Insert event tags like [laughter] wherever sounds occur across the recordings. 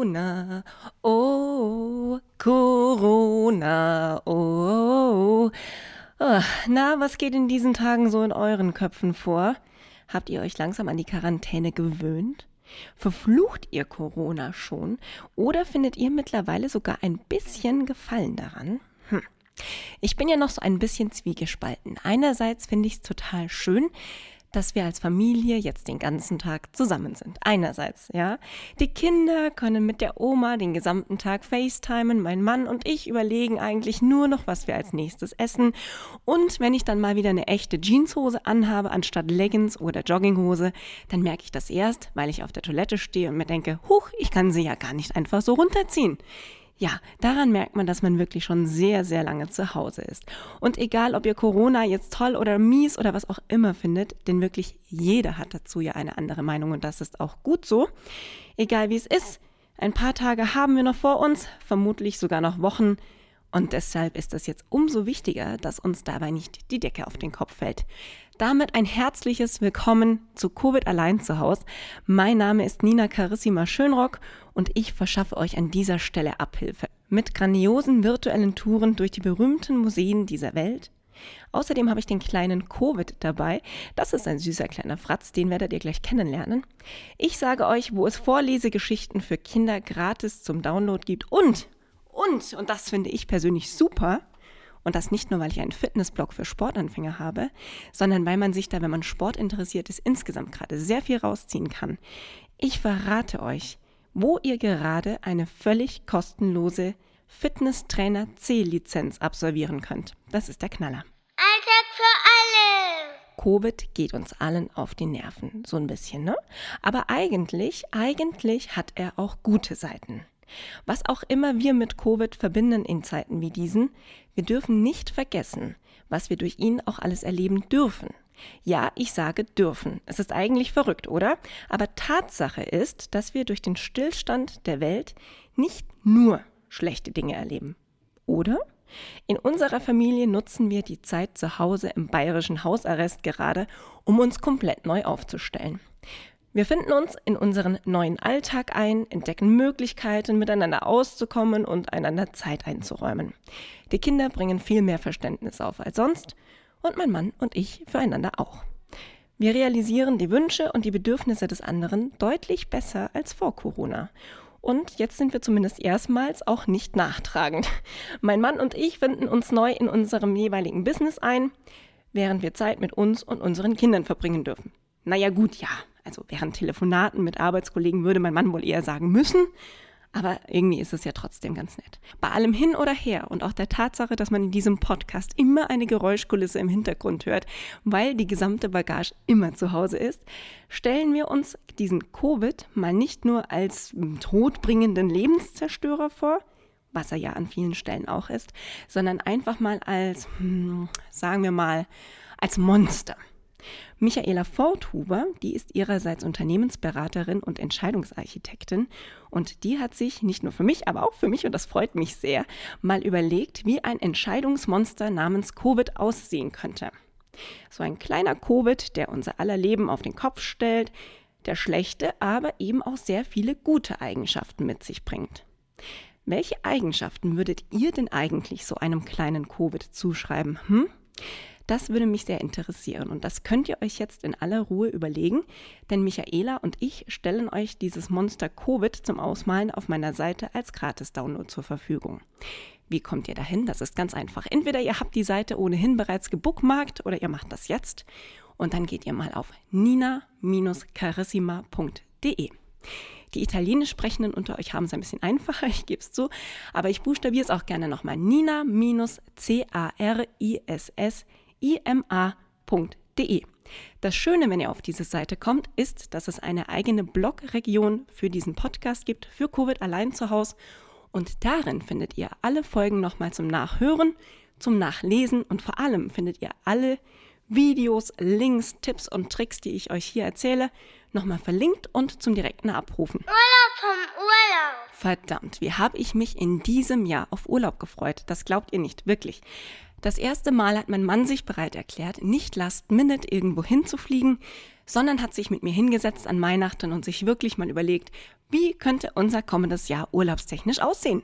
Corona, oh, Corona, oh, oh. Na, was geht in diesen Tagen so in euren Köpfen vor? Habt ihr euch langsam an die Quarantäne gewöhnt? Verflucht ihr Corona schon? Oder findet ihr mittlerweile sogar ein bisschen Gefallen daran? Hm. Ich bin ja noch so ein bisschen zwiegespalten. Einerseits finde ich es total schön, dass wir als Familie jetzt den ganzen Tag zusammen sind. Einerseits, ja. Die Kinder können mit der Oma den gesamten Tag FaceTimen. Mein Mann und ich überlegen eigentlich nur noch, was wir als nächstes essen. Und wenn ich dann mal wieder eine echte Jeanshose anhabe, anstatt Leggings oder Jogginghose, dann merke ich das erst, weil ich auf der Toilette stehe und mir denke, huch, ich kann sie ja gar nicht einfach so runterziehen. Ja, daran merkt man, dass man wirklich schon sehr, sehr lange zu Hause ist. Und egal, ob ihr Corona jetzt toll oder mies oder was auch immer findet, denn wirklich jeder hat dazu ja eine andere Meinung und das ist auch gut so. Egal wie es ist, ein paar Tage haben wir noch vor uns, vermutlich sogar noch Wochen. Und deshalb ist es jetzt umso wichtiger, dass uns dabei nicht die Decke auf den Kopf fällt. Damit ein herzliches Willkommen zu Covid allein zu Hause. Mein Name ist Nina Carissima Schönrock und ich verschaffe euch an dieser Stelle Abhilfe. Mit grandiosen virtuellen Touren durch die berühmten Museen dieser Welt. Außerdem habe ich den kleinen Covid dabei. Das ist ein süßer kleiner Fratz, den werdet ihr gleich kennenlernen. Ich sage euch, wo es Vorlesegeschichten für Kinder gratis zum Download gibt und, und, und das finde ich persönlich super, und das nicht nur, weil ich einen Fitnessblog für Sportanfänger habe, sondern weil man sich da, wenn man Sport interessiert ist, insgesamt gerade sehr viel rausziehen kann. Ich verrate euch, wo ihr gerade eine völlig kostenlose Fitnesstrainer C-Lizenz absolvieren könnt. Das ist der Knaller. Alltag für alle! Covid geht uns allen auf die Nerven, so ein bisschen, ne? Aber eigentlich, eigentlich hat er auch gute Seiten. Was auch immer wir mit Covid verbinden in Zeiten wie diesen, wir dürfen nicht vergessen, was wir durch ihn auch alles erleben dürfen. Ja, ich sage dürfen. Es ist eigentlich verrückt, oder? Aber Tatsache ist, dass wir durch den Stillstand der Welt nicht nur schlechte Dinge erleben. Oder? In unserer Familie nutzen wir die Zeit zu Hause im bayerischen Hausarrest gerade, um uns komplett neu aufzustellen. Wir finden uns in unseren neuen Alltag ein, entdecken Möglichkeiten, miteinander auszukommen und einander Zeit einzuräumen. Die Kinder bringen viel mehr Verständnis auf als sonst und mein Mann und ich füreinander auch. Wir realisieren die Wünsche und die Bedürfnisse des anderen deutlich besser als vor Corona. Und jetzt sind wir zumindest erstmals auch nicht nachtragend. Mein Mann und ich finden uns neu in unserem jeweiligen Business ein, während wir Zeit mit uns und unseren Kindern verbringen dürfen. Naja gut, ja, also während Telefonaten mit Arbeitskollegen würde mein Mann wohl eher sagen müssen, aber irgendwie ist es ja trotzdem ganz nett. Bei allem hin oder her und auch der Tatsache, dass man in diesem Podcast immer eine Geräuschkulisse im Hintergrund hört, weil die gesamte Bagage immer zu Hause ist, stellen wir uns diesen Covid mal nicht nur als todbringenden Lebenszerstörer vor, was er ja an vielen Stellen auch ist, sondern einfach mal als, hm, sagen wir mal, als Monster. Michaela Forthuber, die ist ihrerseits Unternehmensberaterin und Entscheidungsarchitektin und die hat sich nicht nur für mich, aber auch für mich, und das freut mich sehr, mal überlegt, wie ein Entscheidungsmonster namens Covid aussehen könnte. So ein kleiner Covid, der unser aller Leben auf den Kopf stellt, der schlechte, aber eben auch sehr viele gute Eigenschaften mit sich bringt. Welche Eigenschaften würdet ihr denn eigentlich so einem kleinen Covid zuschreiben? Hm? Das würde mich sehr interessieren und das könnt ihr euch jetzt in aller Ruhe überlegen, denn Michaela und ich stellen euch dieses Monster Covid zum Ausmalen auf meiner Seite als Gratis-Download zur Verfügung. Wie kommt ihr dahin? Das ist ganz einfach. Entweder ihr habt die Seite ohnehin bereits gebookmarkt oder ihr macht das jetzt und dann geht ihr mal auf nina-carissima.de. Die Italienisch sprechenden unter euch haben es ein bisschen einfacher, [laughs] ich gebe es zu, aber ich buchstabiere es auch gerne nochmal. Nina-C-A-R-I-S-S ima.de. Das Schöne, wenn ihr auf diese Seite kommt, ist, dass es eine eigene Blogregion für diesen Podcast gibt, für Covid allein zu Hause. Und darin findet ihr alle Folgen nochmal zum Nachhören, zum Nachlesen und vor allem findet ihr alle Videos, Links, Tipps und Tricks, die ich euch hier erzähle, nochmal verlinkt und zum direkten Abrufen. Urlaub vom Urlaub. Verdammt, wie habe ich mich in diesem Jahr auf Urlaub gefreut. Das glaubt ihr nicht, wirklich. Das erste Mal hat mein Mann sich bereit erklärt, nicht last minute irgendwo hinzufliegen, sondern hat sich mit mir hingesetzt an Weihnachten und sich wirklich mal überlegt, wie könnte unser kommendes Jahr urlaubstechnisch aussehen?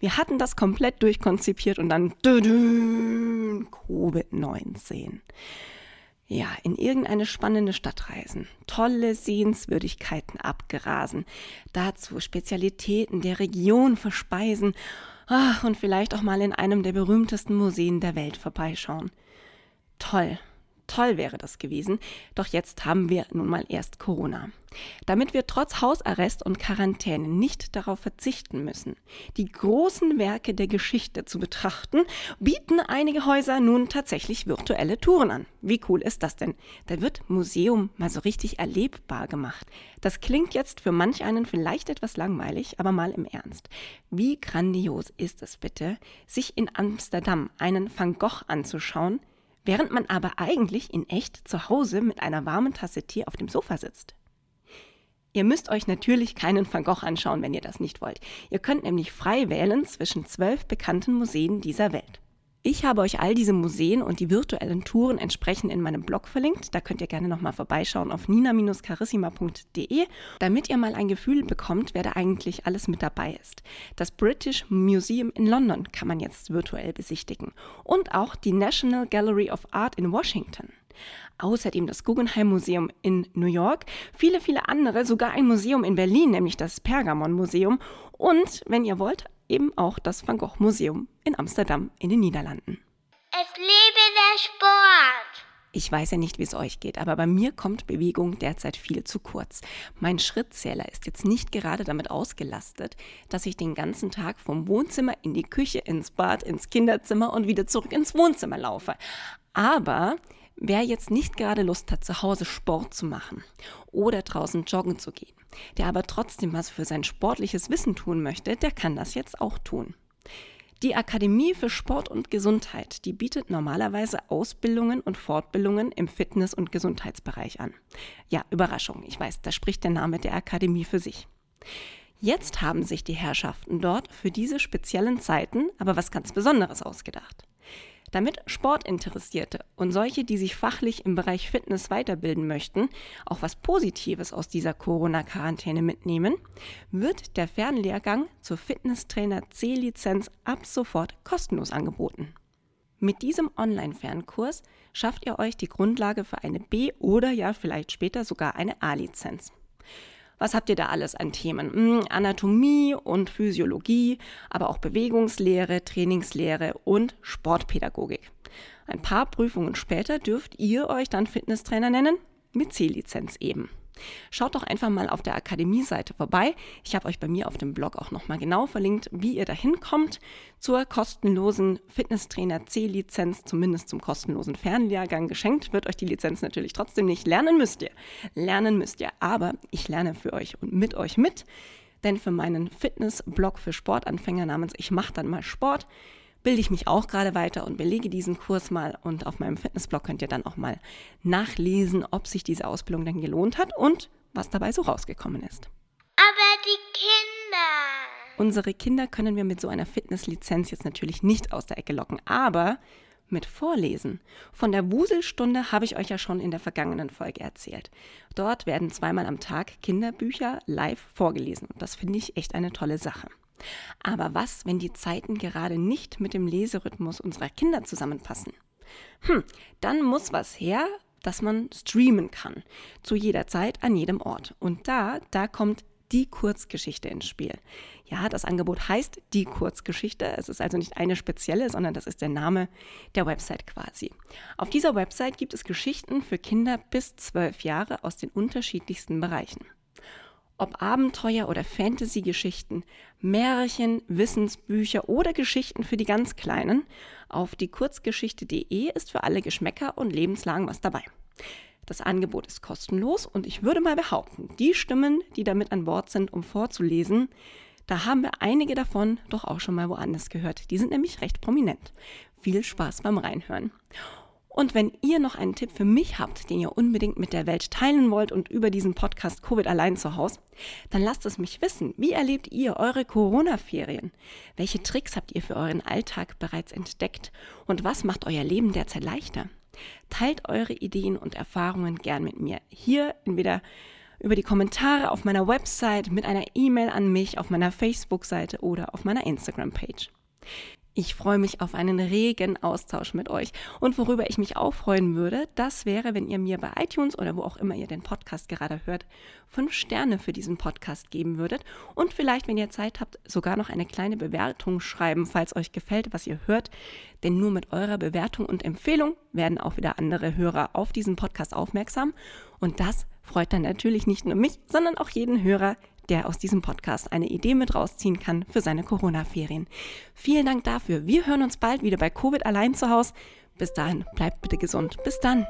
Wir hatten das komplett durchkonzipiert und dann Covid-19. Ja, in irgendeine spannende Stadt reisen, tolle Sehenswürdigkeiten abgerasen, dazu Spezialitäten der Region verspeisen und vielleicht auch mal in einem der berühmtesten Museen der Welt vorbeischauen. Toll, Toll wäre das gewesen, doch jetzt haben wir nun mal erst Corona. Damit wir trotz Hausarrest und Quarantäne nicht darauf verzichten müssen, die großen Werke der Geschichte zu betrachten, bieten einige Häuser nun tatsächlich virtuelle Touren an. Wie cool ist das denn? Da wird Museum mal so richtig erlebbar gemacht. Das klingt jetzt für manch einen vielleicht etwas langweilig, aber mal im Ernst. Wie grandios ist es bitte, sich in Amsterdam einen Van Gogh anzuschauen, während man aber eigentlich in echt zu Hause mit einer warmen Tasse Tee auf dem Sofa sitzt. Ihr müsst euch natürlich keinen Van Gogh anschauen, wenn ihr das nicht wollt. Ihr könnt nämlich frei wählen zwischen zwölf bekannten Museen dieser Welt. Ich habe euch all diese Museen und die virtuellen Touren entsprechend in meinem Blog verlinkt. Da könnt ihr gerne nochmal vorbeischauen auf nina-carissima.de, damit ihr mal ein Gefühl bekommt, wer da eigentlich alles mit dabei ist. Das British Museum in London kann man jetzt virtuell besichtigen und auch die National Gallery of Art in Washington. Außerdem das Guggenheim Museum in New York, viele, viele andere, sogar ein Museum in Berlin, nämlich das Pergamon Museum und, wenn ihr wollt, eben auch das Van Gogh Museum in Amsterdam in den Niederlanden. Es lebe der Sport! Ich weiß ja nicht, wie es euch geht, aber bei mir kommt Bewegung derzeit viel zu kurz. Mein Schrittzähler ist jetzt nicht gerade damit ausgelastet, dass ich den ganzen Tag vom Wohnzimmer in die Küche, ins Bad, ins Kinderzimmer und wieder zurück ins Wohnzimmer laufe. Aber wer jetzt nicht gerade Lust hat, zu Hause Sport zu machen oder draußen joggen zu gehen, der aber trotzdem was für sein sportliches Wissen tun möchte, der kann das jetzt auch tun. Die Akademie für Sport und Gesundheit, die bietet normalerweise Ausbildungen und Fortbildungen im Fitness- und Gesundheitsbereich an. Ja, Überraschung, ich weiß, da spricht der Name der Akademie für sich. Jetzt haben sich die Herrschaften dort für diese speziellen Zeiten aber was ganz Besonderes ausgedacht. Damit Sportinteressierte und solche, die sich fachlich im Bereich Fitness weiterbilden möchten, auch was Positives aus dieser Corona-Quarantäne mitnehmen, wird der Fernlehrgang zur Fitnesstrainer C-Lizenz ab sofort kostenlos angeboten. Mit diesem Online-Fernkurs schafft ihr euch die Grundlage für eine B- oder ja vielleicht später sogar eine A-Lizenz. Was habt ihr da alles an Themen? Hm, Anatomie und Physiologie, aber auch Bewegungslehre, Trainingslehre und Sportpädagogik. Ein paar Prüfungen später dürft ihr euch dann Fitnesstrainer nennen, mit C-Lizenz eben. Schaut doch einfach mal auf der Akademie-Seite vorbei. Ich habe euch bei mir auf dem Blog auch nochmal genau verlinkt, wie ihr da hinkommt zur kostenlosen Fitnesstrainer C-Lizenz, zumindest zum kostenlosen Fernlehrgang geschenkt. Wird euch die Lizenz natürlich trotzdem nicht. Lernen müsst ihr. Lernen müsst ihr. Aber ich lerne für euch und mit euch mit. Denn für meinen Fitness-Blog für Sportanfänger namens Ich mach dann mal Sport bilde ich mich auch gerade weiter und belege diesen Kurs mal. Und auf meinem Fitnessblog könnt ihr dann auch mal nachlesen, ob sich diese Ausbildung denn gelohnt hat und was dabei so rausgekommen ist. Aber die Kinder. Unsere Kinder können wir mit so einer Fitnesslizenz jetzt natürlich nicht aus der Ecke locken, aber mit Vorlesen. Von der Wuselstunde habe ich euch ja schon in der vergangenen Folge erzählt. Dort werden zweimal am Tag Kinderbücher live vorgelesen und das finde ich echt eine tolle Sache. Aber was, wenn die Zeiten gerade nicht mit dem Leserhythmus unserer Kinder zusammenpassen? Hm, dann muss was her, dass man streamen kann. Zu jeder Zeit, an jedem Ort. Und da, da kommt die Kurzgeschichte ins Spiel. Ja, das Angebot heißt die Kurzgeschichte. Es ist also nicht eine spezielle, sondern das ist der Name der Website quasi. Auf dieser Website gibt es Geschichten für Kinder bis zwölf Jahre aus den unterschiedlichsten Bereichen. Ob Abenteuer oder Fantasy-Geschichten, Märchen, Wissensbücher oder Geschichten für die ganz Kleinen, auf die Kurzgeschichte.de ist für alle Geschmäcker und Lebenslagen was dabei. Das Angebot ist kostenlos und ich würde mal behaupten, die Stimmen, die damit an Bord sind, um vorzulesen, da haben wir einige davon doch auch schon mal woanders gehört. Die sind nämlich recht prominent. Viel Spaß beim Reinhören. Und wenn ihr noch einen Tipp für mich habt, den ihr unbedingt mit der Welt teilen wollt und über diesen Podcast Covid allein zu Hause, dann lasst es mich wissen. Wie erlebt ihr eure Corona-Ferien? Welche Tricks habt ihr für euren Alltag bereits entdeckt? Und was macht euer Leben derzeit leichter? Teilt eure Ideen und Erfahrungen gern mit mir. Hier entweder über die Kommentare auf meiner Website, mit einer E-Mail an mich, auf meiner Facebook-Seite oder auf meiner Instagram-Page. Ich freue mich auf einen regen Austausch mit euch. Und worüber ich mich auch freuen würde, das wäre, wenn ihr mir bei iTunes oder wo auch immer ihr den Podcast gerade hört, fünf Sterne für diesen Podcast geben würdet. Und vielleicht, wenn ihr Zeit habt, sogar noch eine kleine Bewertung schreiben, falls euch gefällt, was ihr hört. Denn nur mit eurer Bewertung und Empfehlung werden auch wieder andere Hörer auf diesen Podcast aufmerksam. Und das freut dann natürlich nicht nur mich, sondern auch jeden Hörer, der aus diesem Podcast eine Idee mit rausziehen kann für seine Corona-Ferien. Vielen Dank dafür. Wir hören uns bald wieder bei Covid allein zu Hause. Bis dahin, bleibt bitte gesund. Bis dann.